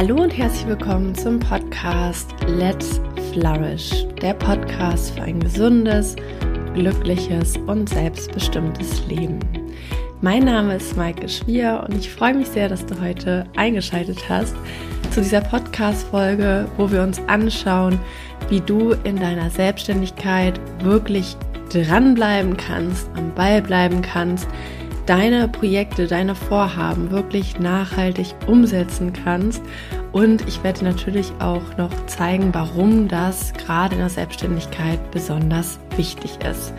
Hallo und herzlich willkommen zum Podcast Let's Flourish, der Podcast für ein gesundes, glückliches und selbstbestimmtes Leben. Mein Name ist Maike Schwier und ich freue mich sehr, dass du heute eingeschaltet hast zu dieser Podcast-Folge, wo wir uns anschauen, wie du in deiner Selbstständigkeit wirklich dranbleiben kannst, am Ball bleiben kannst, deine Projekte, deine Vorhaben wirklich nachhaltig umsetzen kannst. Und ich werde natürlich auch noch zeigen, warum das gerade in der Selbstständigkeit besonders wichtig ist.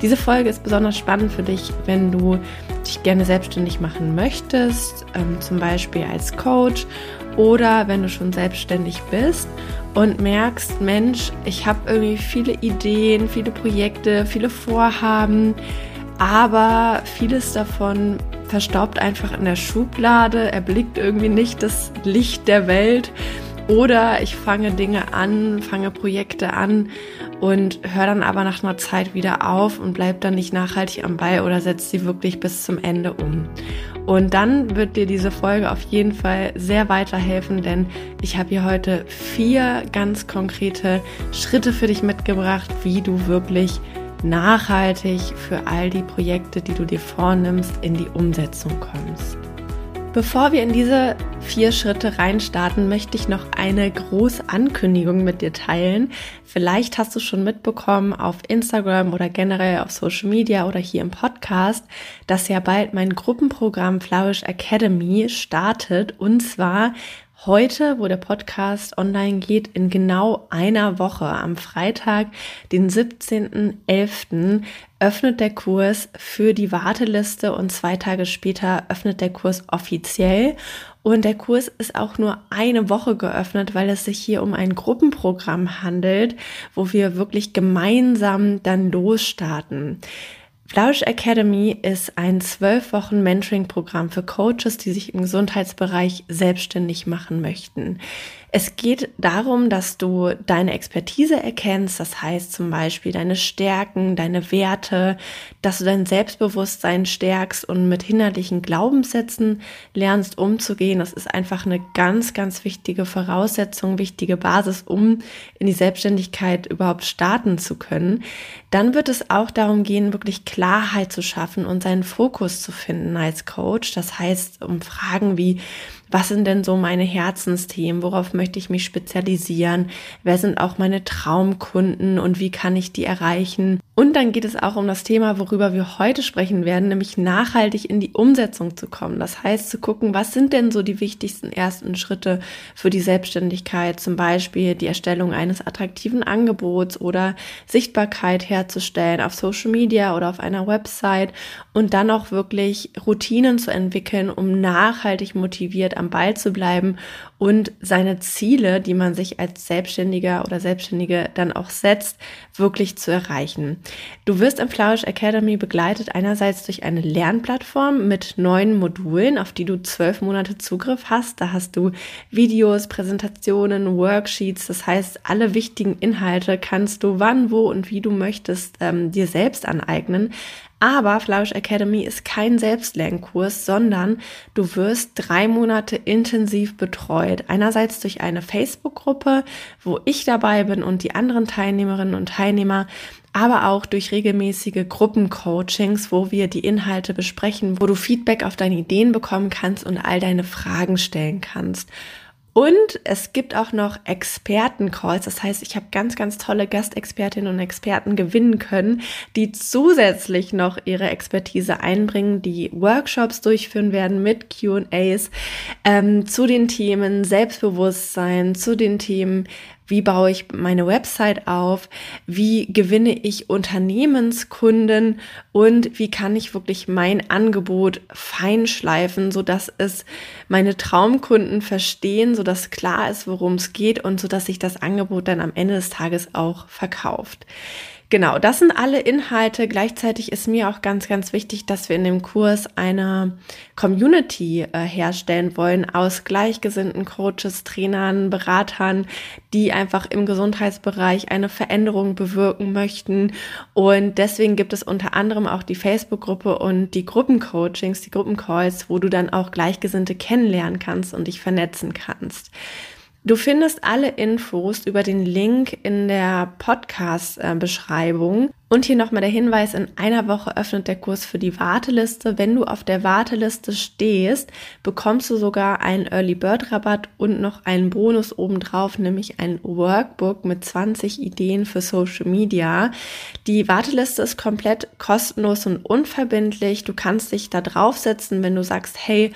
Diese Folge ist besonders spannend für dich, wenn du dich gerne selbstständig machen möchtest, ähm, zum Beispiel als Coach oder wenn du schon selbstständig bist und merkst, Mensch, ich habe irgendwie viele Ideen, viele Projekte, viele Vorhaben aber vieles davon verstaubt einfach in der Schublade, erblickt irgendwie nicht das Licht der Welt oder ich fange Dinge an, fange Projekte an und höre dann aber nach einer Zeit wieder auf und bleib dann nicht nachhaltig am Ball oder setze sie wirklich bis zum Ende um. Und dann wird dir diese Folge auf jeden Fall sehr weiterhelfen, denn ich habe hier heute vier ganz konkrete Schritte für dich mitgebracht, wie du wirklich nachhaltig für all die Projekte, die du dir vornimmst, in die Umsetzung kommst. Bevor wir in diese vier Schritte reinstarten, möchte ich noch eine große Ankündigung mit dir teilen. Vielleicht hast du schon mitbekommen auf Instagram oder generell auf Social Media oder hier im Podcast, dass ja bald mein Gruppenprogramm Flourish Academy startet. Und zwar heute, wo der Podcast online geht, in genau einer Woche, am Freitag, den 17.11., öffnet der Kurs für die Warteliste und zwei Tage später öffnet der Kurs offiziell. Und der Kurs ist auch nur eine Woche geöffnet, weil es sich hier um ein Gruppenprogramm handelt, wo wir wirklich gemeinsam dann losstarten. Flausch Academy ist ein zwölf Wochen Mentoring-Programm für Coaches, die sich im Gesundheitsbereich selbstständig machen möchten. Es geht darum, dass du deine Expertise erkennst, das heißt zum Beispiel deine Stärken, deine Werte, dass du dein Selbstbewusstsein stärkst und mit hinderlichen Glaubenssätzen lernst umzugehen. Das ist einfach eine ganz, ganz wichtige Voraussetzung, wichtige Basis, um in die Selbstständigkeit überhaupt starten zu können. Dann wird es auch darum gehen, wirklich Klarheit zu schaffen und seinen Fokus zu finden als Coach. Das heißt, um Fragen wie, was sind denn so meine Herzensthemen, worauf möchte ich mich spezialisieren, wer sind auch meine Traumkunden? Und wie kann ich die erreichen. Und dann geht es auch um das Thema, worüber wir heute sprechen werden, nämlich nachhaltig in die Umsetzung zu kommen. Das heißt zu gucken, was sind denn so die wichtigsten ersten Schritte für die Selbstständigkeit, zum Beispiel die Erstellung eines attraktiven Angebots oder Sichtbarkeit herzustellen auf Social Media oder auf einer Website und dann auch wirklich Routinen zu entwickeln, um nachhaltig motiviert am Ball zu bleiben und seine Ziele, die man sich als Selbstständiger oder Selbstständige dann auch setzt, wirklich zu erreichen. Du wirst im Flourish Academy begleitet einerseits durch eine Lernplattform mit neun Modulen, auf die du zwölf Monate Zugriff hast. Da hast du Videos, Präsentationen, Worksheets. Das heißt, alle wichtigen Inhalte kannst du wann, wo und wie du möchtest ähm, dir selbst aneignen. Aber Flourish Academy ist kein Selbstlernkurs, sondern du wirst drei Monate intensiv betreut. Einerseits durch eine Facebook-Gruppe, wo ich dabei bin und die anderen Teilnehmerinnen und Teilnehmer, aber auch durch regelmäßige Gruppencoachings, wo wir die Inhalte besprechen, wo du Feedback auf deine Ideen bekommen kannst und all deine Fragen stellen kannst. Und es gibt auch noch Expertencalls. Das heißt, ich habe ganz, ganz tolle Gastexpertinnen und Experten gewinnen können, die zusätzlich noch ihre Expertise einbringen, die Workshops durchführen werden mit QAs ähm, zu den Themen Selbstbewusstsein, zu den Themen wie baue ich meine Website auf? Wie gewinne ich Unternehmenskunden? Und wie kann ich wirklich mein Angebot feinschleifen, sodass es meine Traumkunden verstehen, sodass klar ist, worum es geht und sodass sich das Angebot dann am Ende des Tages auch verkauft. Genau, das sind alle Inhalte. Gleichzeitig ist mir auch ganz, ganz wichtig, dass wir in dem Kurs eine Community äh, herstellen wollen aus gleichgesinnten Coaches, Trainern, Beratern, die einfach im Gesundheitsbereich eine Veränderung bewirken möchten. Und deswegen gibt es unter anderem auch die Facebook-Gruppe und die Gruppencoachings, die Gruppencalls, wo du dann auch Gleichgesinnte kennenlernen kannst und dich vernetzen kannst. Du findest alle Infos über den Link in der Podcast-Beschreibung. Und hier nochmal der Hinweis, in einer Woche öffnet der Kurs für die Warteliste. Wenn du auf der Warteliste stehst, bekommst du sogar einen Early Bird Rabatt und noch einen Bonus obendrauf, nämlich ein Workbook mit 20 Ideen für Social Media. Die Warteliste ist komplett kostenlos und unverbindlich. Du kannst dich da draufsetzen, wenn du sagst, hey,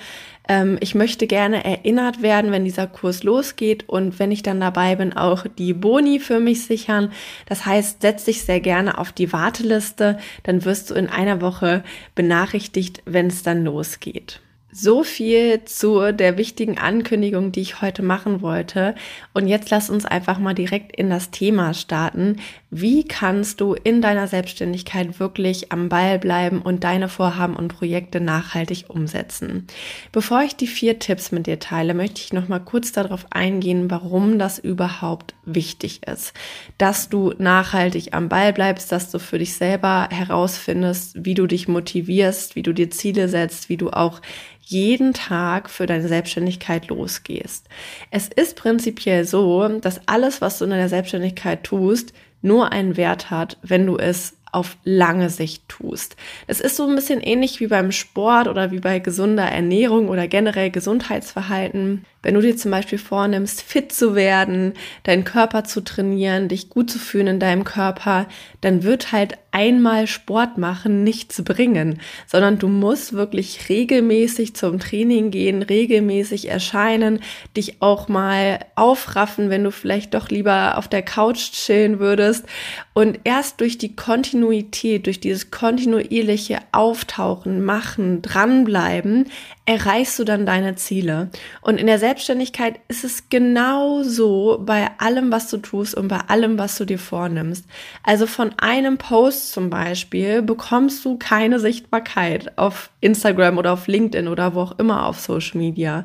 ähm, ich möchte gerne erinnert werden, wenn dieser Kurs losgeht und wenn ich dann dabei bin, auch die Boni für mich sichern. Das heißt, setz dich sehr gerne auf die Warteliste, dann wirst du in einer Woche benachrichtigt, wenn es dann losgeht. So viel zu der wichtigen Ankündigung, die ich heute machen wollte. Und jetzt lass uns einfach mal direkt in das Thema starten. Wie kannst du in deiner Selbstständigkeit wirklich am Ball bleiben und deine Vorhaben und Projekte nachhaltig umsetzen? Bevor ich die vier Tipps mit dir teile, möchte ich noch mal kurz darauf eingehen, warum das überhaupt wichtig ist. Dass du nachhaltig am Ball bleibst, dass du für dich selber herausfindest, wie du dich motivierst, wie du dir Ziele setzt, wie du auch jeden Tag für deine Selbstständigkeit losgehst. Es ist prinzipiell so, dass alles, was du in deiner Selbstständigkeit tust, nur einen Wert hat, wenn du es auf lange Sicht tust. Es ist so ein bisschen ähnlich wie beim Sport oder wie bei gesunder Ernährung oder generell Gesundheitsverhalten. Wenn du dir zum Beispiel vornimmst, fit zu werden, deinen Körper zu trainieren, dich gut zu fühlen in deinem Körper, dann wird halt einmal Sport machen nichts bringen, sondern du musst wirklich regelmäßig zum Training gehen, regelmäßig erscheinen, dich auch mal aufraffen, wenn du vielleicht doch lieber auf der Couch chillen würdest. Und erst durch die Kontinuität, durch dieses kontinuierliche Auftauchen, Machen, dranbleiben, erreichst du dann deine Ziele. Und in der Selbstständigkeit ist es genau so bei allem, was du tust und bei allem, was du dir vornimmst. Also von einem Post zum Beispiel bekommst du keine Sichtbarkeit auf Instagram oder auf LinkedIn oder wo auch immer auf Social Media.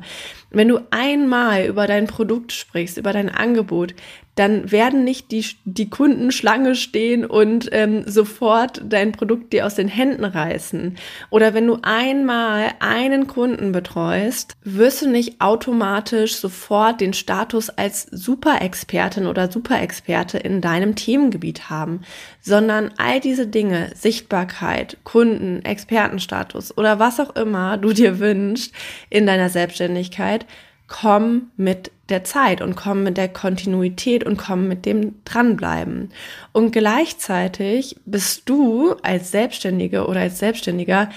Wenn du einmal über dein Produkt sprichst, über dein Angebot, dann werden nicht die, die Kunden Schlange stehen und ähm, sofort dein Produkt dir aus den Händen reißen. Oder wenn du einmal einen Kunden betreust, wirst du nicht automatisch sofort den Status als Superexpertin oder Superexperte in deinem Themengebiet haben, sondern all diese Dinge, Sichtbarkeit, Kunden, Expertenstatus oder was auch immer du dir wünschst in deiner Selbstständigkeit, Selbstständigkeit, komm mit der Zeit und komm mit der Kontinuität und komm mit dem Dranbleiben. Und gleichzeitig bist du als Selbstständige oder als Selbstständiger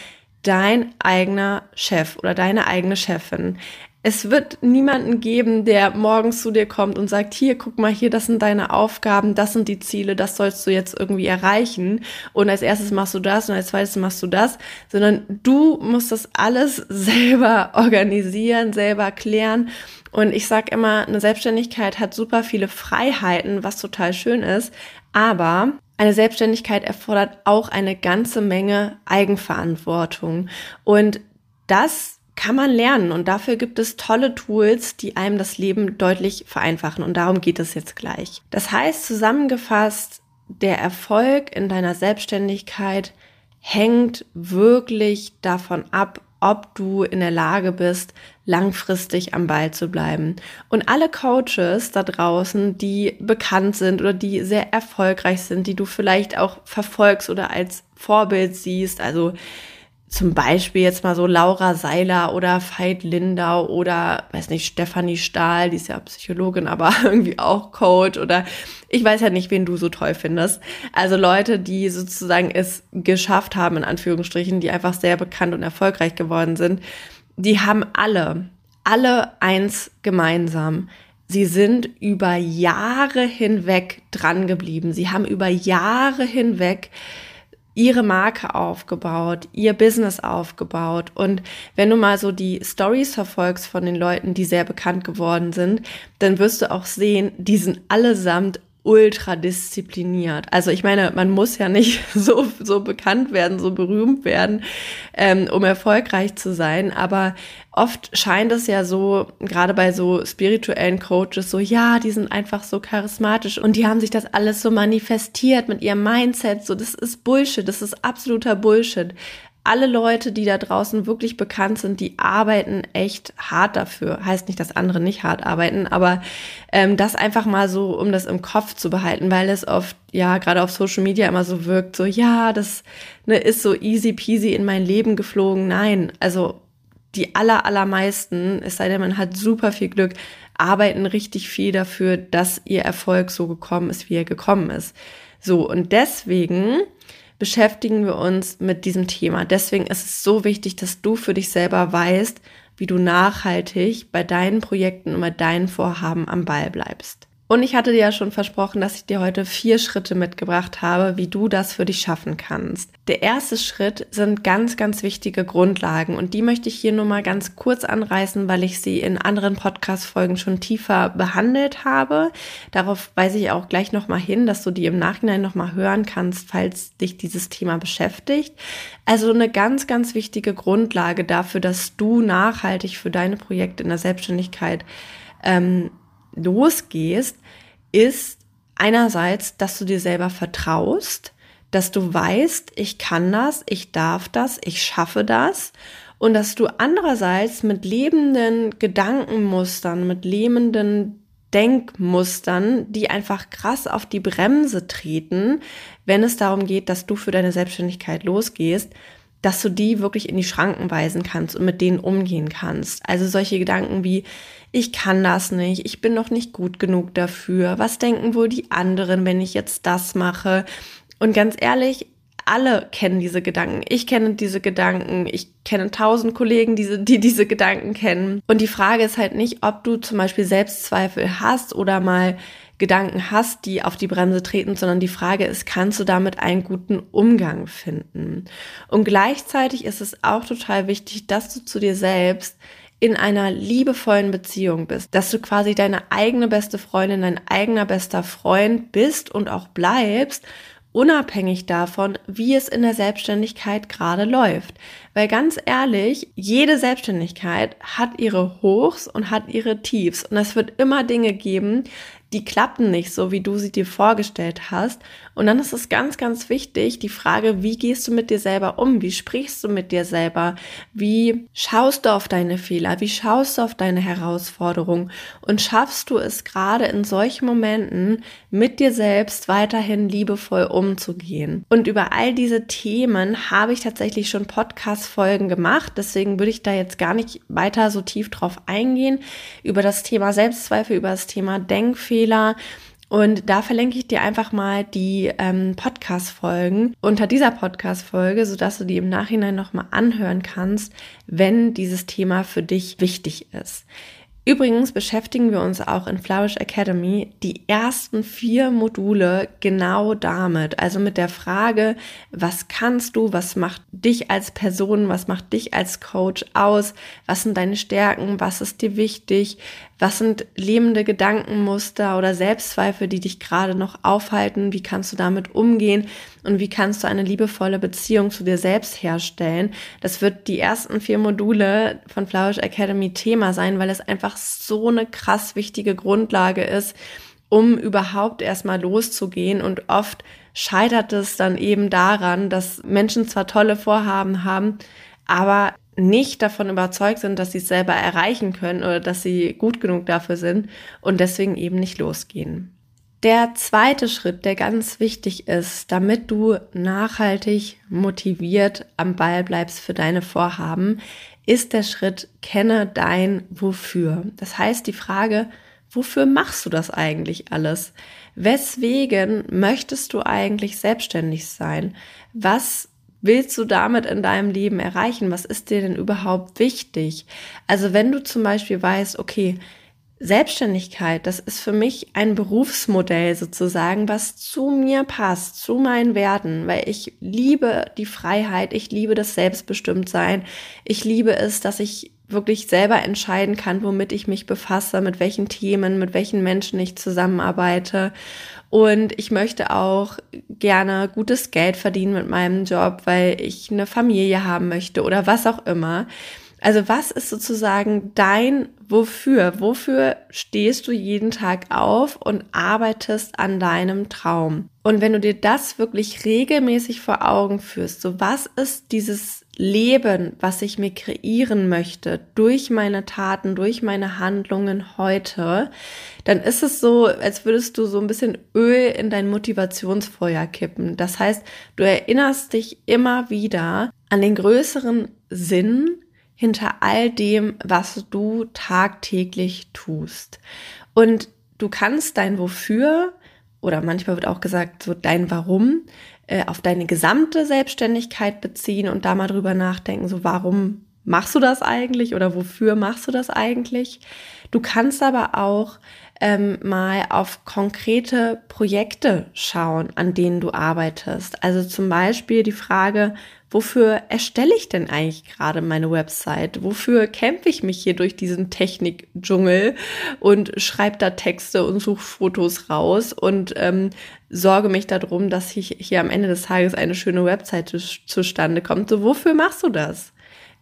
dein eigener Chef oder deine eigene Chefin. Es wird niemanden geben, der morgens zu dir kommt und sagt, hier, guck mal, hier, das sind deine Aufgaben, das sind die Ziele, das sollst du jetzt irgendwie erreichen. Und als erstes machst du das und als zweites machst du das, sondern du musst das alles selber organisieren, selber klären. Und ich sag immer, eine Selbstständigkeit hat super viele Freiheiten, was total schön ist. Aber eine Selbstständigkeit erfordert auch eine ganze Menge Eigenverantwortung. Und das kann man lernen und dafür gibt es tolle Tools, die einem das Leben deutlich vereinfachen und darum geht es jetzt gleich. Das heißt zusammengefasst, der Erfolg in deiner Selbstständigkeit hängt wirklich davon ab, ob du in der Lage bist, langfristig am Ball zu bleiben. Und alle Coaches da draußen, die bekannt sind oder die sehr erfolgreich sind, die du vielleicht auch verfolgst oder als Vorbild siehst, also zum Beispiel jetzt mal so Laura Seiler oder Veit Lindau oder, weiß nicht, Stefanie Stahl, die ist ja Psychologin, aber irgendwie auch Coach oder ich weiß ja nicht, wen du so toll findest. Also Leute, die sozusagen es geschafft haben, in Anführungsstrichen, die einfach sehr bekannt und erfolgreich geworden sind, die haben alle, alle eins gemeinsam. Sie sind über Jahre hinweg dran geblieben. Sie haben über Jahre hinweg ihre Marke aufgebaut, ihr Business aufgebaut. Und wenn du mal so die Stories verfolgst von den Leuten, die sehr bekannt geworden sind, dann wirst du auch sehen, die sind allesamt ultra diszipliniert. Also ich meine, man muss ja nicht so, so bekannt werden, so berühmt werden, ähm, um erfolgreich zu sein. Aber oft scheint es ja so, gerade bei so spirituellen Coaches, so, ja, die sind einfach so charismatisch und die haben sich das alles so manifestiert mit ihrem Mindset. So, das ist Bullshit, das ist absoluter Bullshit alle Leute, die da draußen wirklich bekannt sind, die arbeiten echt hart dafür. Heißt nicht, dass andere nicht hart arbeiten, aber ähm, das einfach mal so, um das im Kopf zu behalten, weil es oft, ja, gerade auf Social Media immer so wirkt, so, ja, das ne, ist so easy peasy in mein Leben geflogen. Nein, also die aller, allermeisten, es sei denn, man hat super viel Glück, arbeiten richtig viel dafür, dass ihr Erfolg so gekommen ist, wie er gekommen ist. So, und deswegen beschäftigen wir uns mit diesem Thema. Deswegen ist es so wichtig, dass du für dich selber weißt, wie du nachhaltig bei deinen Projekten und bei deinen Vorhaben am Ball bleibst. Und ich hatte dir ja schon versprochen, dass ich dir heute vier Schritte mitgebracht habe, wie du das für dich schaffen kannst. Der erste Schritt sind ganz, ganz wichtige Grundlagen und die möchte ich hier nur mal ganz kurz anreißen, weil ich sie in anderen Podcast-Folgen schon tiefer behandelt habe. Darauf weise ich auch gleich nochmal hin, dass du die im Nachhinein nochmal hören kannst, falls dich dieses Thema beschäftigt. Also eine ganz, ganz wichtige Grundlage dafür, dass du nachhaltig für deine Projekte in der Selbstständigkeit ähm, losgehst, ist einerseits, dass du dir selber vertraust, dass du weißt, ich kann das, ich darf das, ich schaffe das und dass du andererseits mit lebenden Gedankenmustern, mit lebenden Denkmustern, die einfach krass auf die Bremse treten, wenn es darum geht, dass du für deine Selbstständigkeit losgehst, dass du die wirklich in die Schranken weisen kannst und mit denen umgehen kannst. Also solche Gedanken wie, ich kann das nicht, ich bin noch nicht gut genug dafür, was denken wohl die anderen, wenn ich jetzt das mache? Und ganz ehrlich, alle kennen diese Gedanken. Ich kenne diese Gedanken. Ich kenne tausend Kollegen, die, die diese Gedanken kennen. Und die Frage ist halt nicht, ob du zum Beispiel Selbstzweifel hast oder mal Gedanken hast, die auf die Bremse treten, sondern die Frage ist, kannst du damit einen guten Umgang finden? Und gleichzeitig ist es auch total wichtig, dass du zu dir selbst in einer liebevollen Beziehung bist, dass du quasi deine eigene beste Freundin, dein eigener bester Freund bist und auch bleibst unabhängig davon, wie es in der Selbstständigkeit gerade läuft. Weil ganz ehrlich, jede Selbstständigkeit hat ihre Hochs und hat ihre Tiefs. Und es wird immer Dinge geben, die klappen nicht so, wie du sie dir vorgestellt hast. Und dann ist es ganz, ganz wichtig, die Frage, wie gehst du mit dir selber um? Wie sprichst du mit dir selber? Wie schaust du auf deine Fehler? Wie schaust du auf deine Herausforderungen? Und schaffst du es gerade in solchen Momenten mit dir selbst weiterhin liebevoll umzugehen? Und über all diese Themen habe ich tatsächlich schon Podcast-Folgen gemacht. Deswegen würde ich da jetzt gar nicht weiter so tief drauf eingehen. Über das Thema Selbstzweifel, über das Thema Denkfehler Fehler. Und da verlinke ich dir einfach mal die ähm, Podcast-Folgen unter dieser Podcast-Folge, sodass du die im Nachhinein nochmal anhören kannst, wenn dieses Thema für dich wichtig ist. Übrigens beschäftigen wir uns auch in Flourish Academy die ersten vier Module genau damit. Also mit der Frage, was kannst du, was macht dich als Person, was macht dich als Coach aus, was sind deine Stärken, was ist dir wichtig, was sind lebende Gedankenmuster oder Selbstzweifel, die dich gerade noch aufhalten? Wie kannst du damit umgehen? Und wie kannst du eine liebevolle Beziehung zu dir selbst herstellen? Das wird die ersten vier Module von Flourish Academy Thema sein, weil es einfach so eine krass wichtige Grundlage ist, um überhaupt erstmal loszugehen. Und oft scheitert es dann eben daran, dass Menschen zwar tolle Vorhaben haben, aber nicht davon überzeugt sind, dass sie es selber erreichen können oder dass sie gut genug dafür sind und deswegen eben nicht losgehen. Der zweite Schritt, der ganz wichtig ist, damit du nachhaltig motiviert am Ball bleibst für deine Vorhaben, ist der Schritt, kenne dein Wofür. Das heißt die Frage, wofür machst du das eigentlich alles? Weswegen möchtest du eigentlich selbstständig sein? Was willst du damit in deinem Leben erreichen? Was ist dir denn überhaupt wichtig? Also wenn du zum Beispiel weißt, okay, Selbstständigkeit, das ist für mich ein Berufsmodell sozusagen, was zu mir passt, zu meinen Werten, weil ich liebe die Freiheit, ich liebe das Selbstbestimmtsein, ich liebe es, dass ich wirklich selber entscheiden kann, womit ich mich befasse, mit welchen Themen, mit welchen Menschen ich zusammenarbeite. Und ich möchte auch gerne gutes Geld verdienen mit meinem Job, weil ich eine Familie haben möchte oder was auch immer. Also was ist sozusagen dein Wofür? Wofür stehst du jeden Tag auf und arbeitest an deinem Traum? Und wenn du dir das wirklich regelmäßig vor Augen führst, so was ist dieses Leben, was ich mir kreieren möchte durch meine Taten, durch meine Handlungen heute, dann ist es so, als würdest du so ein bisschen Öl in dein Motivationsfeuer kippen. Das heißt, du erinnerst dich immer wieder an den größeren Sinn, hinter all dem, was du tagtäglich tust. Und du kannst dein Wofür oder manchmal wird auch gesagt, so dein Warum äh, auf deine gesamte Selbstständigkeit beziehen und da mal drüber nachdenken, so warum machst du das eigentlich oder wofür machst du das eigentlich? Du kannst aber auch ähm, mal auf konkrete Projekte schauen, an denen du arbeitest. Also zum Beispiel die Frage, wofür erstelle ich denn eigentlich gerade meine Website? Wofür kämpfe ich mich hier durch diesen Technik-Dschungel und schreibe da Texte und suche Fotos raus und ähm, sorge mich darum, dass ich hier am Ende des Tages eine schöne Website zustande kommt. So, wofür machst du das?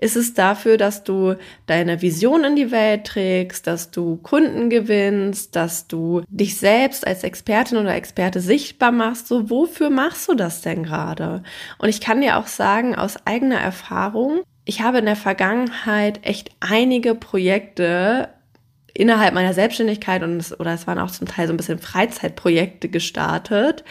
Ist es dafür, dass du deine Vision in die Welt trägst, dass du Kunden gewinnst, dass du dich selbst als Expertin oder Experte sichtbar machst? So, wofür machst du das denn gerade? Und ich kann dir auch sagen, aus eigener Erfahrung, ich habe in der Vergangenheit echt einige Projekte innerhalb meiner Selbstständigkeit und es, oder es waren auch zum Teil so ein bisschen Freizeitprojekte gestartet,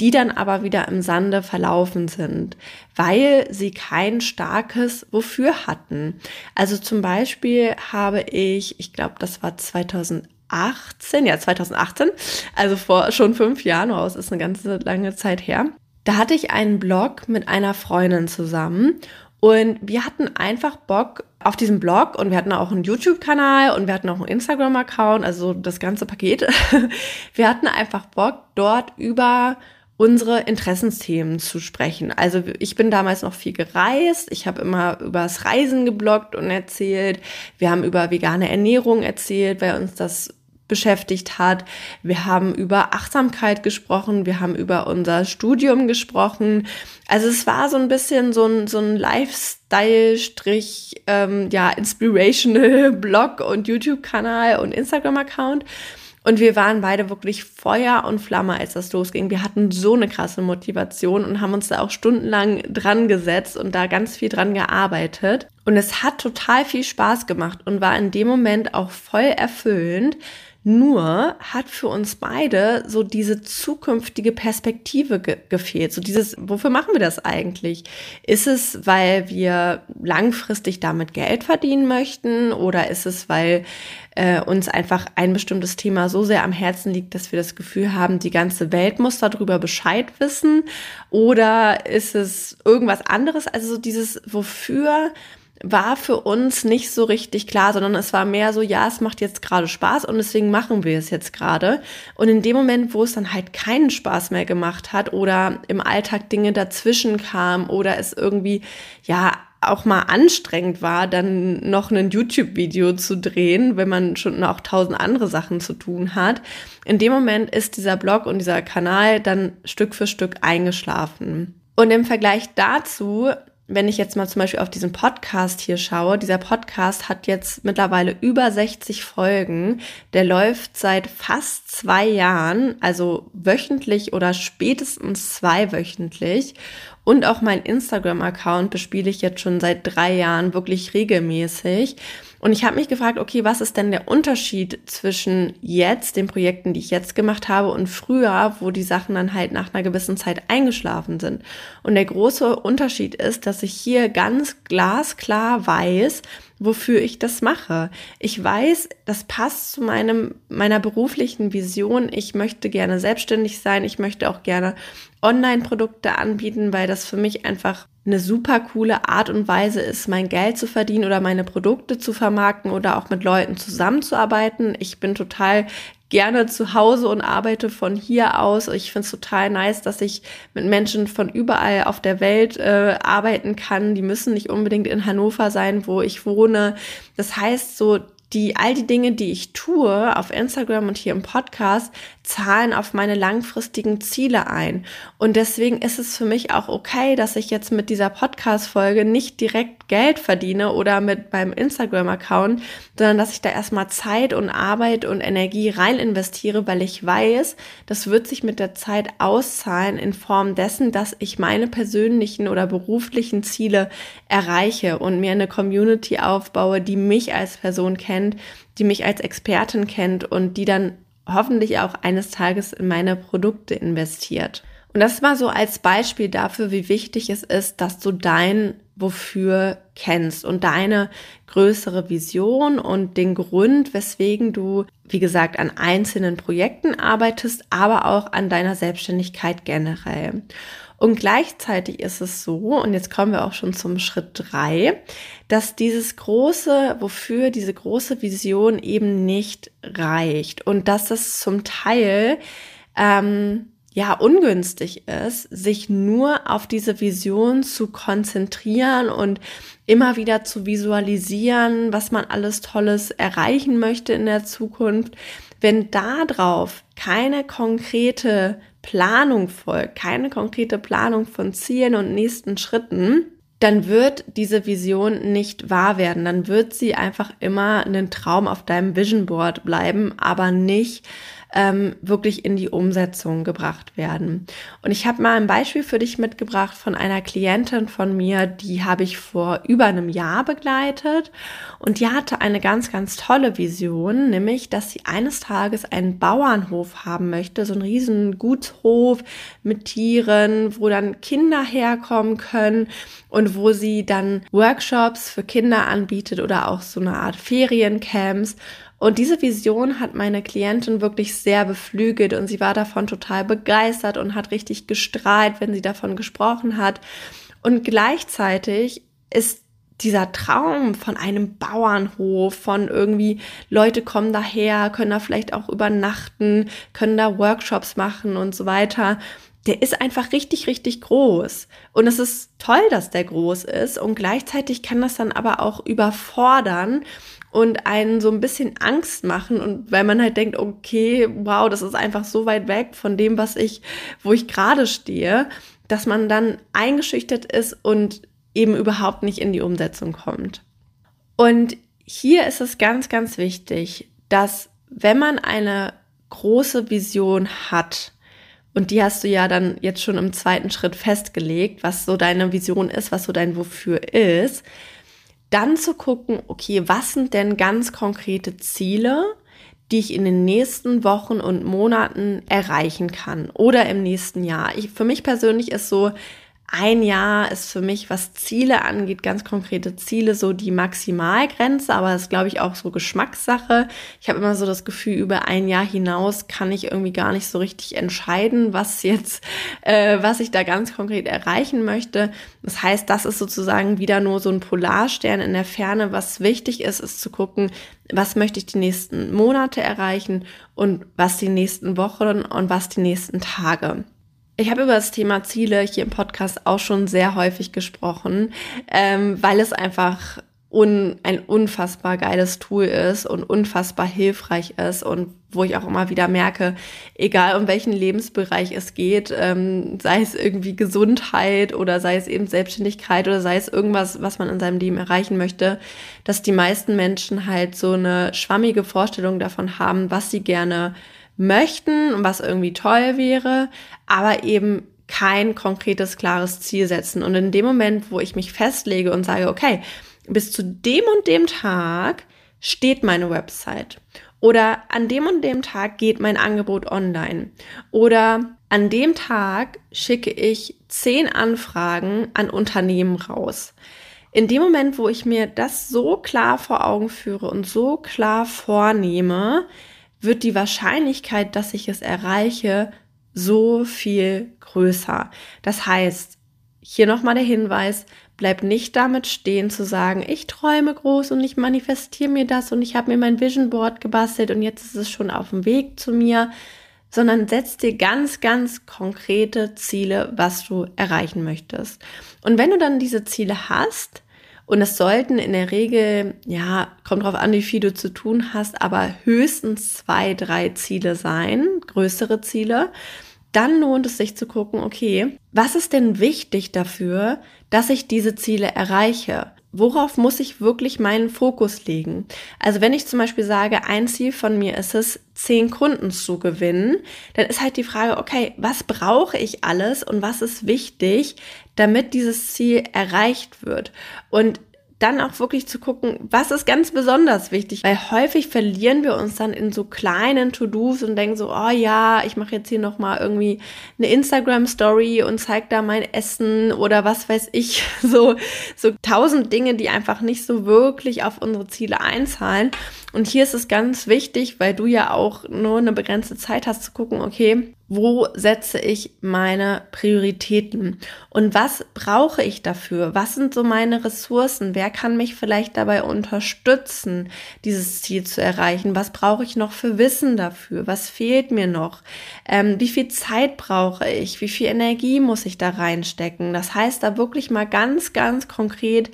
die dann aber wieder im Sande verlaufen sind, weil sie kein starkes Wofür hatten. Also zum Beispiel habe ich, ich glaube, das war 2018, ja 2018, also vor schon fünf Jahren, raus ist eine ganze lange Zeit her. Da hatte ich einen Blog mit einer Freundin zusammen und wir hatten einfach Bock auf diesem Blog und wir hatten auch einen YouTube-Kanal und wir hatten auch einen Instagram-Account, also das ganze Paket. Wir hatten einfach Bock, dort über unsere Interessensthemen zu sprechen. Also ich bin damals noch viel gereist. Ich habe immer übers Reisen gebloggt und erzählt. Wir haben über vegane Ernährung erzählt, weil uns das beschäftigt hat. Wir haben über Achtsamkeit gesprochen, wir haben über unser Studium gesprochen. Also es war so ein bisschen so ein, so ein Lifestyle-Strich, ähm, ja, Inspirational Blog und YouTube-Kanal und Instagram-Account. Und wir waren beide wirklich Feuer und Flamme, als das losging. Wir hatten so eine krasse Motivation und haben uns da auch stundenlang dran gesetzt und da ganz viel dran gearbeitet. Und es hat total viel Spaß gemacht und war in dem Moment auch voll erfüllend, nur hat für uns beide so diese zukünftige Perspektive ge gefehlt. So dieses, wofür machen wir das eigentlich? Ist es, weil wir langfristig damit Geld verdienen möchten? Oder ist es, weil äh, uns einfach ein bestimmtes Thema so sehr am Herzen liegt, dass wir das Gefühl haben, die ganze Welt muss darüber Bescheid wissen? Oder ist es irgendwas anderes? Also so dieses, wofür war für uns nicht so richtig klar, sondern es war mehr so, ja, es macht jetzt gerade Spaß und deswegen machen wir es jetzt gerade. Und in dem Moment, wo es dann halt keinen Spaß mehr gemacht hat oder im Alltag Dinge dazwischen kamen oder es irgendwie, ja, auch mal anstrengend war, dann noch ein YouTube-Video zu drehen, wenn man schon auch tausend andere Sachen zu tun hat. In dem Moment ist dieser Blog und dieser Kanal dann Stück für Stück eingeschlafen. Und im Vergleich dazu wenn ich jetzt mal zum Beispiel auf diesen Podcast hier schaue, dieser Podcast hat jetzt mittlerweile über 60 Folgen. Der läuft seit fast zwei Jahren, also wöchentlich oder spätestens zweiwöchentlich. Und auch mein Instagram-Account bespiele ich jetzt schon seit drei Jahren wirklich regelmäßig. Und ich habe mich gefragt, okay, was ist denn der Unterschied zwischen jetzt, den Projekten, die ich jetzt gemacht habe, und früher, wo die Sachen dann halt nach einer gewissen Zeit eingeschlafen sind. Und der große Unterschied ist, dass ich hier ganz glasklar weiß, wofür ich das mache. Ich weiß, das passt zu meinem, meiner beruflichen Vision. Ich möchte gerne selbstständig sein. Ich möchte auch gerne Online-Produkte anbieten, weil das für mich einfach eine super coole Art und Weise ist, mein Geld zu verdienen oder meine Produkte zu vermarkten oder auch mit Leuten zusammenzuarbeiten. Ich bin total gerne zu Hause und arbeite von hier aus. Ich finde es total nice, dass ich mit Menschen von überall auf der Welt äh, arbeiten kann. Die müssen nicht unbedingt in Hannover sein, wo ich wohne. Das heißt, so die all die Dinge, die ich tue auf Instagram und hier im Podcast, zahlen auf meine langfristigen Ziele ein. Und deswegen ist es für mich auch okay, dass ich jetzt mit dieser Podcast-Folge nicht direkt Geld verdiene oder mit meinem Instagram-Account, sondern dass ich da erstmal Zeit und Arbeit und Energie rein investiere, weil ich weiß, das wird sich mit der Zeit auszahlen in Form dessen, dass ich meine persönlichen oder beruflichen Ziele erreiche und mir eine Community aufbaue, die mich als Person kennt, die mich als Expertin kennt und die dann hoffentlich auch eines Tages in meine Produkte investiert. Und das war so als Beispiel dafür, wie wichtig es ist, dass du dein Wofür kennst und deine größere Vision und den Grund, weswegen du, wie gesagt, an einzelnen Projekten arbeitest, aber auch an deiner Selbstständigkeit generell. Und gleichzeitig ist es so, und jetzt kommen wir auch schon zum Schritt drei, dass dieses große, wofür diese große Vision eben nicht reicht und dass es zum Teil ähm, ja ungünstig ist, sich nur auf diese Vision zu konzentrieren und immer wieder zu visualisieren, was man alles Tolles erreichen möchte in der Zukunft. Wenn darauf keine konkrete Planung folgt, keine konkrete Planung von Zielen und nächsten Schritten, dann wird diese Vision nicht wahr werden. Dann wird sie einfach immer ein Traum auf deinem Vision Board bleiben, aber nicht ähm, wirklich in die Umsetzung gebracht werden. Und ich habe mal ein Beispiel für dich mitgebracht von einer Klientin von mir, die habe ich vor über einem Jahr begleitet und die hatte eine ganz, ganz tolle Vision, nämlich, dass sie eines Tages einen Bauernhof haben möchte, so einen riesen Gutshof mit Tieren, wo dann Kinder herkommen können und wo sie dann Workshops für Kinder anbietet oder auch so eine Art Feriencamps und diese Vision hat meine Klientin wirklich sehr beflügelt und sie war davon total begeistert und hat richtig gestrahlt, wenn sie davon gesprochen hat. Und gleichzeitig ist dieser Traum von einem Bauernhof, von irgendwie Leute kommen daher, können da vielleicht auch übernachten, können da Workshops machen und so weiter. Der ist einfach richtig, richtig groß. Und es ist toll, dass der groß ist. Und gleichzeitig kann das dann aber auch überfordern und einen so ein bisschen Angst machen und weil man halt denkt, okay, wow, das ist einfach so weit weg von dem, was ich, wo ich gerade stehe, dass man dann eingeschüchtert ist und eben überhaupt nicht in die Umsetzung kommt. Und hier ist es ganz, ganz wichtig, dass wenn man eine große Vision hat, und die hast du ja dann jetzt schon im zweiten Schritt festgelegt, was so deine Vision ist, was so dein Wofür ist, dann zu gucken, okay, was sind denn ganz konkrete Ziele, die ich in den nächsten Wochen und Monaten erreichen kann oder im nächsten Jahr. Ich, für mich persönlich ist so, ein Jahr ist für mich, was Ziele angeht, ganz konkrete Ziele, so die Maximalgrenze, aber das ist, glaube ich, auch so Geschmackssache. Ich habe immer so das Gefühl, über ein Jahr hinaus kann ich irgendwie gar nicht so richtig entscheiden, was jetzt, äh, was ich da ganz konkret erreichen möchte. Das heißt, das ist sozusagen wieder nur so ein Polarstern in der Ferne. Was wichtig ist, ist zu gucken, was möchte ich die nächsten Monate erreichen und was die nächsten Wochen und was die nächsten Tage. Ich habe über das Thema Ziele hier im Podcast auch schon sehr häufig gesprochen, ähm, weil es einfach un, ein unfassbar geiles Tool ist und unfassbar hilfreich ist und wo ich auch immer wieder merke, egal um welchen Lebensbereich es geht, ähm, sei es irgendwie Gesundheit oder sei es eben Selbstständigkeit oder sei es irgendwas, was man in seinem Leben erreichen möchte, dass die meisten Menschen halt so eine schwammige Vorstellung davon haben, was sie gerne möchten und was irgendwie toll wäre, aber eben kein konkretes, klares Ziel setzen. Und in dem Moment, wo ich mich festlege und sage, okay, bis zu dem und dem Tag steht meine Website. Oder an dem und dem Tag geht mein Angebot online. Oder an dem Tag schicke ich zehn Anfragen an Unternehmen raus. In dem Moment, wo ich mir das so klar vor Augen führe und so klar vornehme, wird die Wahrscheinlichkeit, dass ich es erreiche, so viel größer. Das heißt, hier nochmal der Hinweis, bleib nicht damit stehen zu sagen, ich träume groß und ich manifestiere mir das und ich habe mir mein Vision Board gebastelt und jetzt ist es schon auf dem Weg zu mir, sondern setz dir ganz, ganz konkrete Ziele, was du erreichen möchtest. Und wenn du dann diese Ziele hast, und es sollten in der Regel, ja, kommt drauf an, wie viel du zu tun hast, aber höchstens zwei, drei Ziele sein, größere Ziele, dann lohnt es sich zu gucken, okay, was ist denn wichtig dafür, dass ich diese Ziele erreiche? Worauf muss ich wirklich meinen Fokus legen? Also wenn ich zum Beispiel sage, ein Ziel von mir ist es, zehn Kunden zu gewinnen, dann ist halt die Frage, okay, was brauche ich alles und was ist wichtig, damit dieses Ziel erreicht wird? Und dann auch wirklich zu gucken, was ist ganz besonders wichtig, weil häufig verlieren wir uns dann in so kleinen To-Dos und denken so, oh ja, ich mache jetzt hier noch mal irgendwie eine Instagram Story und zeig da mein Essen oder was weiß ich, so so tausend Dinge, die einfach nicht so wirklich auf unsere Ziele einzahlen. Und hier ist es ganz wichtig, weil du ja auch nur eine begrenzte Zeit hast zu gucken, okay, wo setze ich meine Prioritäten und was brauche ich dafür? Was sind so meine Ressourcen? Wer kann mich vielleicht dabei unterstützen, dieses Ziel zu erreichen? Was brauche ich noch für Wissen dafür? Was fehlt mir noch? Ähm, wie viel Zeit brauche ich? Wie viel Energie muss ich da reinstecken? Das heißt, da wirklich mal ganz, ganz konkret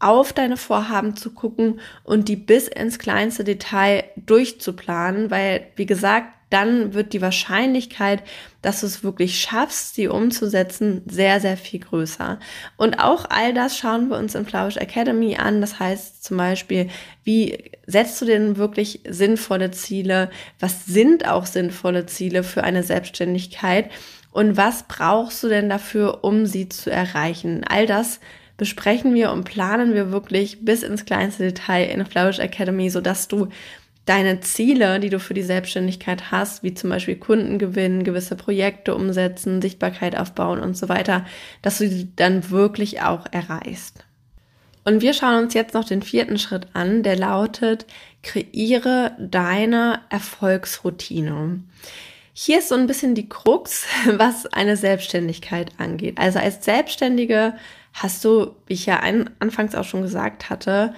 auf deine Vorhaben zu gucken und die bis ins kleinste Detail durchzuplanen, weil, wie gesagt, dann wird die Wahrscheinlichkeit, dass du es wirklich schaffst, sie umzusetzen, sehr, sehr viel größer. Und auch all das schauen wir uns in Flourish Academy an. Das heißt zum Beispiel, wie setzt du denn wirklich sinnvolle Ziele? Was sind auch sinnvolle Ziele für eine Selbstständigkeit? Und was brauchst du denn dafür, um sie zu erreichen? All das besprechen wir und planen wir wirklich bis ins kleinste Detail in Flourish Academy, sodass du deine Ziele, die du für die Selbstständigkeit hast, wie zum Beispiel Kunden gewinnen, gewisse Projekte umsetzen, Sichtbarkeit aufbauen und so weiter, dass du die dann wirklich auch erreichst. Und wir schauen uns jetzt noch den vierten Schritt an, der lautet, kreiere deine Erfolgsroutine. Hier ist so ein bisschen die Krux, was eine Selbstständigkeit angeht. Also als Selbstständige hast du, wie ich ja anfangs auch schon gesagt hatte,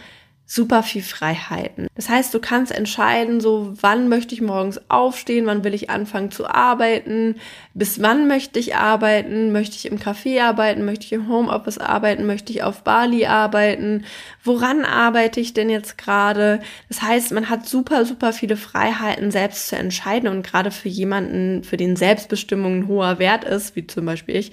super viel Freiheiten. Das heißt, du kannst entscheiden, so wann möchte ich morgens aufstehen, wann will ich anfangen zu arbeiten, bis wann möchte ich arbeiten, möchte ich im Café arbeiten, möchte ich im Homeoffice arbeiten, möchte ich auf Bali arbeiten, woran arbeite ich denn jetzt gerade? Das heißt, man hat super, super viele Freiheiten, selbst zu entscheiden und gerade für jemanden, für den Selbstbestimmung ein hoher Wert ist, wie zum Beispiel ich,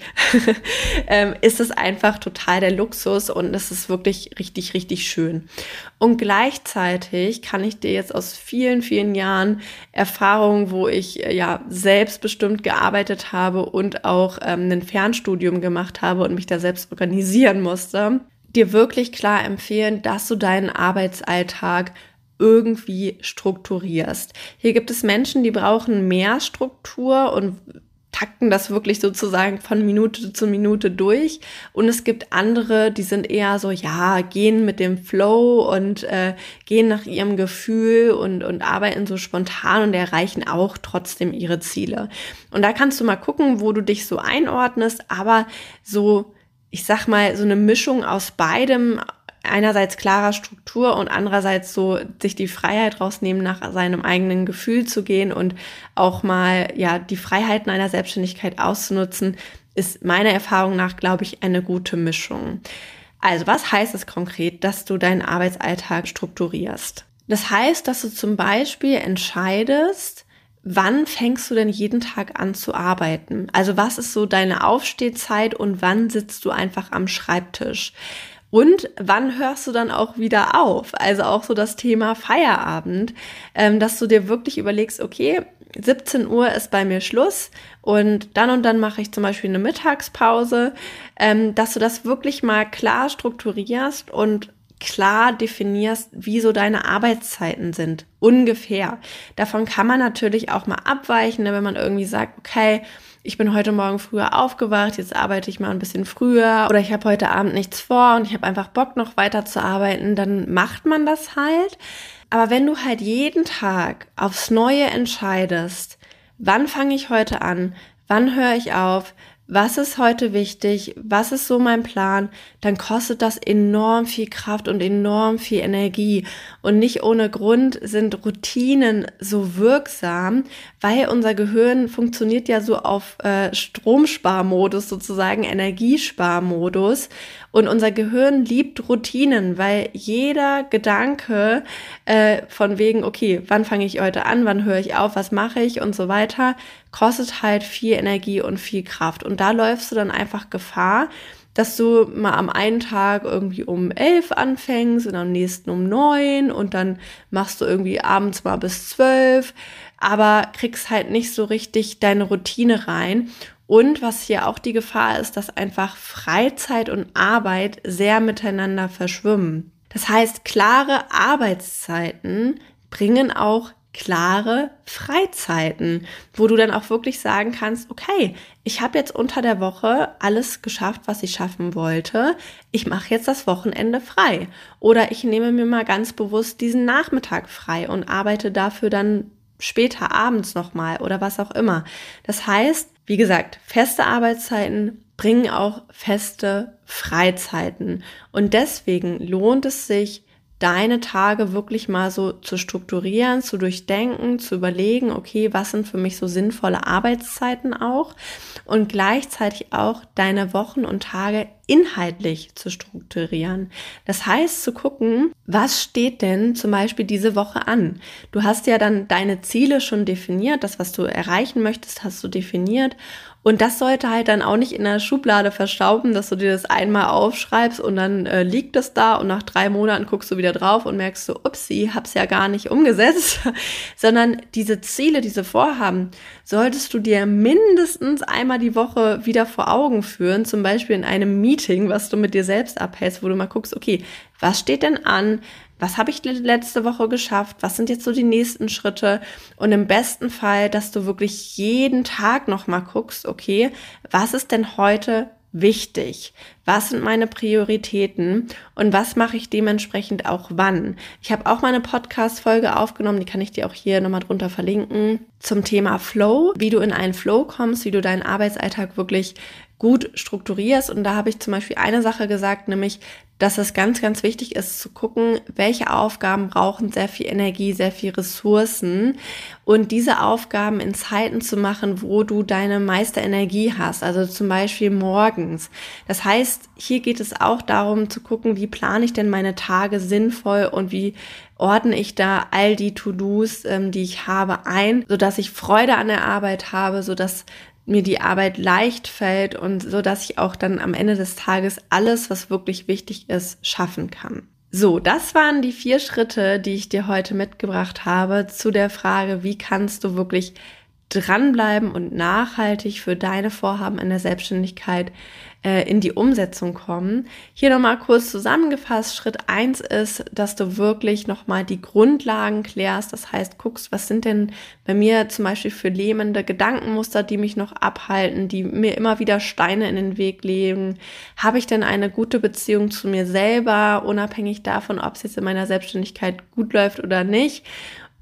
ähm, ist es einfach total der Luxus und es ist wirklich richtig, richtig schön. Und gleichzeitig kann ich dir jetzt aus vielen, vielen Jahren Erfahrungen, wo ich äh, ja selbstbestimmt gearbeitet habe und auch ähm, ein Fernstudium gemacht habe und mich da selbst organisieren musste, dir wirklich klar empfehlen, dass du deinen Arbeitsalltag irgendwie strukturierst. Hier gibt es Menschen, die brauchen mehr Struktur und takten das wirklich sozusagen von Minute zu Minute durch. Und es gibt andere, die sind eher so, ja, gehen mit dem Flow und äh, gehen nach ihrem Gefühl und, und arbeiten so spontan und erreichen auch trotzdem ihre Ziele. Und da kannst du mal gucken, wo du dich so einordnest, aber so, ich sag mal, so eine Mischung aus beidem einerseits klarer Struktur und andererseits so sich die Freiheit rausnehmen, nach seinem eigenen Gefühl zu gehen und auch mal ja die Freiheiten einer Selbstständigkeit auszunutzen, ist meiner Erfahrung nach, glaube ich, eine gute Mischung. Also was heißt es konkret, dass du deinen Arbeitsalltag strukturierst? Das heißt, dass du zum Beispiel entscheidest, wann fängst du denn jeden Tag an zu arbeiten? Also was ist so deine Aufstehzeit und wann sitzt du einfach am Schreibtisch? Und wann hörst du dann auch wieder auf? Also auch so das Thema Feierabend, ähm, dass du dir wirklich überlegst, okay, 17 Uhr ist bei mir Schluss und dann und dann mache ich zum Beispiel eine Mittagspause, ähm, dass du das wirklich mal klar strukturierst und klar definierst, wie so deine Arbeitszeiten sind. Ungefähr. Davon kann man natürlich auch mal abweichen, ne, wenn man irgendwie sagt, okay, ich bin heute Morgen früher aufgewacht, jetzt arbeite ich mal ein bisschen früher oder ich habe heute Abend nichts vor und ich habe einfach Bock noch weiter zu arbeiten, dann macht man das halt. Aber wenn du halt jeden Tag aufs Neue entscheidest, wann fange ich heute an, wann höre ich auf, was ist heute wichtig, was ist so mein Plan, dann kostet das enorm viel Kraft und enorm viel Energie. Und nicht ohne Grund sind Routinen so wirksam, weil unser Gehirn funktioniert ja so auf äh, Stromsparmodus sozusagen, Energiesparmodus. Und unser Gehirn liebt Routinen, weil jeder Gedanke äh, von wegen, okay, wann fange ich heute an, wann höre ich auf, was mache ich? Und so weiter, kostet halt viel Energie und viel Kraft. Und da läufst du dann einfach Gefahr, dass du mal am einen Tag irgendwie um elf anfängst und am nächsten um neun und dann machst du irgendwie abends mal bis zwölf, aber kriegst halt nicht so richtig deine Routine rein. Und was hier auch die Gefahr ist, dass einfach Freizeit und Arbeit sehr miteinander verschwimmen. Das heißt, klare Arbeitszeiten bringen auch klare Freizeiten, wo du dann auch wirklich sagen kannst, okay, ich habe jetzt unter der Woche alles geschafft, was ich schaffen wollte. Ich mache jetzt das Wochenende frei. Oder ich nehme mir mal ganz bewusst diesen Nachmittag frei und arbeite dafür dann später abends nochmal oder was auch immer. Das heißt, wie gesagt, feste Arbeitszeiten bringen auch feste Freizeiten. Und deswegen lohnt es sich, deine Tage wirklich mal so zu strukturieren, zu durchdenken, zu überlegen, okay, was sind für mich so sinnvolle Arbeitszeiten auch und gleichzeitig auch deine Wochen und Tage inhaltlich zu strukturieren. Das heißt zu gucken, was steht denn zum Beispiel diese Woche an? Du hast ja dann deine Ziele schon definiert, das, was du erreichen möchtest, hast du definiert und das sollte halt dann auch nicht in der Schublade verstauben, dass du dir das einmal aufschreibst und dann äh, liegt es da und nach drei Monaten guckst du wieder drauf und merkst so, upsie, hab's ja gar nicht umgesetzt, sondern diese Ziele, diese Vorhaben, solltest du dir mindestens einmal die Woche wieder vor Augen führen, zum Beispiel in einem Meeting, was du mit dir selbst abhältst, wo du mal guckst, okay, was steht denn an? Was habe ich letzte Woche geschafft, was sind jetzt so die nächsten Schritte und im besten Fall, dass du wirklich jeden Tag nochmal guckst, okay, was ist denn heute wichtig? Was sind meine Prioritäten und was mache ich dementsprechend auch wann? Ich habe auch mal eine Podcast-Folge aufgenommen, die kann ich dir auch hier nochmal drunter verlinken, zum Thema Flow, wie du in einen Flow kommst, wie du deinen Arbeitsalltag wirklich gut strukturierst. Und da habe ich zum Beispiel eine Sache gesagt, nämlich, dass es ganz, ganz wichtig ist zu gucken, welche Aufgaben brauchen sehr viel Energie, sehr viel Ressourcen und diese Aufgaben in Zeiten zu machen, wo du deine meiste Energie hast, also zum Beispiel morgens. Das heißt, hier geht es auch darum zu gucken, wie plane ich denn meine Tage sinnvoll und wie ordne ich da all die To-Dos, ähm, die ich habe, ein, sodass ich Freude an der Arbeit habe, sodass mir die Arbeit leicht fällt und so, dass ich auch dann am Ende des Tages alles, was wirklich wichtig ist, schaffen kann. So, das waren die vier Schritte, die ich dir heute mitgebracht habe zu der Frage, wie kannst du wirklich dranbleiben und nachhaltig für deine Vorhaben in der Selbstständigkeit äh, in die Umsetzung kommen. Hier nochmal kurz zusammengefasst. Schritt eins ist, dass du wirklich nochmal die Grundlagen klärst. Das heißt, guckst, was sind denn bei mir zum Beispiel für lähmende Gedankenmuster, die mich noch abhalten, die mir immer wieder Steine in den Weg legen. Habe ich denn eine gute Beziehung zu mir selber, unabhängig davon, ob es jetzt in meiner Selbstständigkeit gut läuft oder nicht?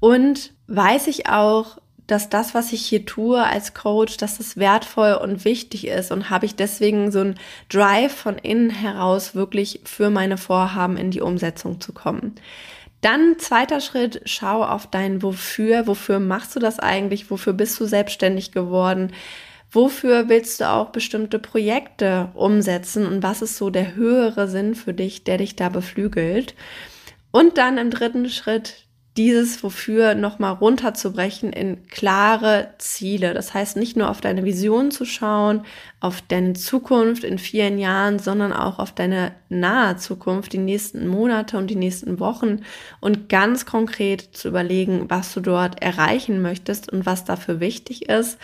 Und weiß ich auch, dass das, was ich hier tue als Coach, dass das wertvoll und wichtig ist und habe ich deswegen so einen Drive von innen heraus wirklich für meine Vorhaben in die Umsetzung zu kommen. Dann zweiter Schritt, schau auf dein Wofür. Wofür machst du das eigentlich? Wofür bist du selbstständig geworden? Wofür willst du auch bestimmte Projekte umsetzen? Und was ist so der höhere Sinn für dich, der dich da beflügelt? Und dann im dritten Schritt dieses Wofür nochmal runterzubrechen in klare Ziele. Das heißt, nicht nur auf deine Vision zu schauen, auf deine Zukunft in vielen Jahren, sondern auch auf deine nahe Zukunft, die nächsten Monate und die nächsten Wochen und ganz konkret zu überlegen, was du dort erreichen möchtest und was dafür wichtig ist.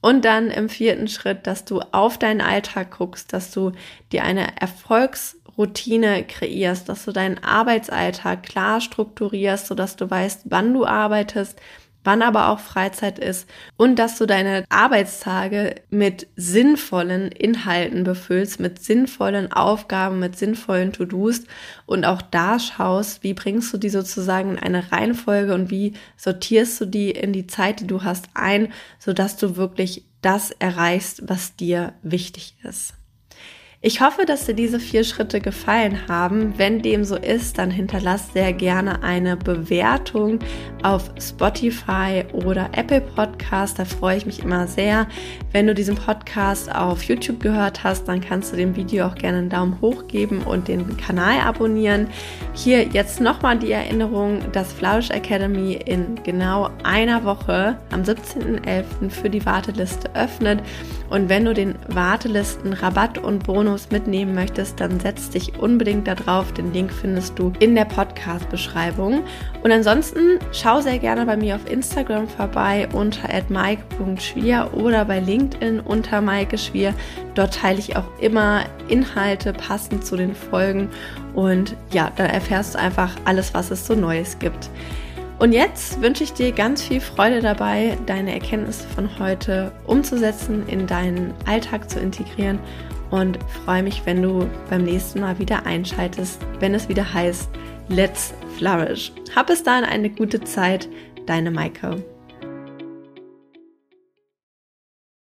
Und dann im vierten Schritt, dass du auf deinen Alltag guckst, dass du dir eine Erfolgs Routine kreierst, dass du deinen Arbeitsalltag klar strukturierst, sodass du weißt, wann du arbeitest, wann aber auch Freizeit ist und dass du deine Arbeitstage mit sinnvollen Inhalten befüllst, mit sinnvollen Aufgaben, mit sinnvollen To-Dos und auch da schaust, wie bringst du die sozusagen in eine Reihenfolge und wie sortierst du die in die Zeit, die du hast, ein, sodass du wirklich das erreichst, was dir wichtig ist. Ich hoffe, dass dir diese vier Schritte gefallen haben. Wenn dem so ist, dann hinterlass sehr gerne eine Bewertung auf Spotify oder Apple Podcast. Da freue ich mich immer sehr. Wenn du diesen Podcast auf YouTube gehört hast, dann kannst du dem Video auch gerne einen Daumen hoch geben und den Kanal abonnieren. Hier jetzt nochmal die Erinnerung, dass Flourish Academy in genau einer Woche am 17.11. für die Warteliste öffnet. Und wenn du den Wartelisten Rabatt und Bonus mitnehmen möchtest, dann setz dich unbedingt da drauf. Den Link findest du in der Podcast-Beschreibung. Und ansonsten schau sehr gerne bei mir auf Instagram vorbei unter @mike.schwier oder bei LinkedIn unter Maike Schwier. Dort teile ich auch immer Inhalte passend zu den Folgen und ja, da erfährst du einfach alles, was es so Neues gibt. Und jetzt wünsche ich dir ganz viel Freude dabei, deine Erkenntnisse von heute umzusetzen, in deinen Alltag zu integrieren und freue mich, wenn du beim nächsten Mal wieder einschaltest, wenn es wieder heißt Let's Flourish. Hab bis dahin eine gute Zeit, deine Maike.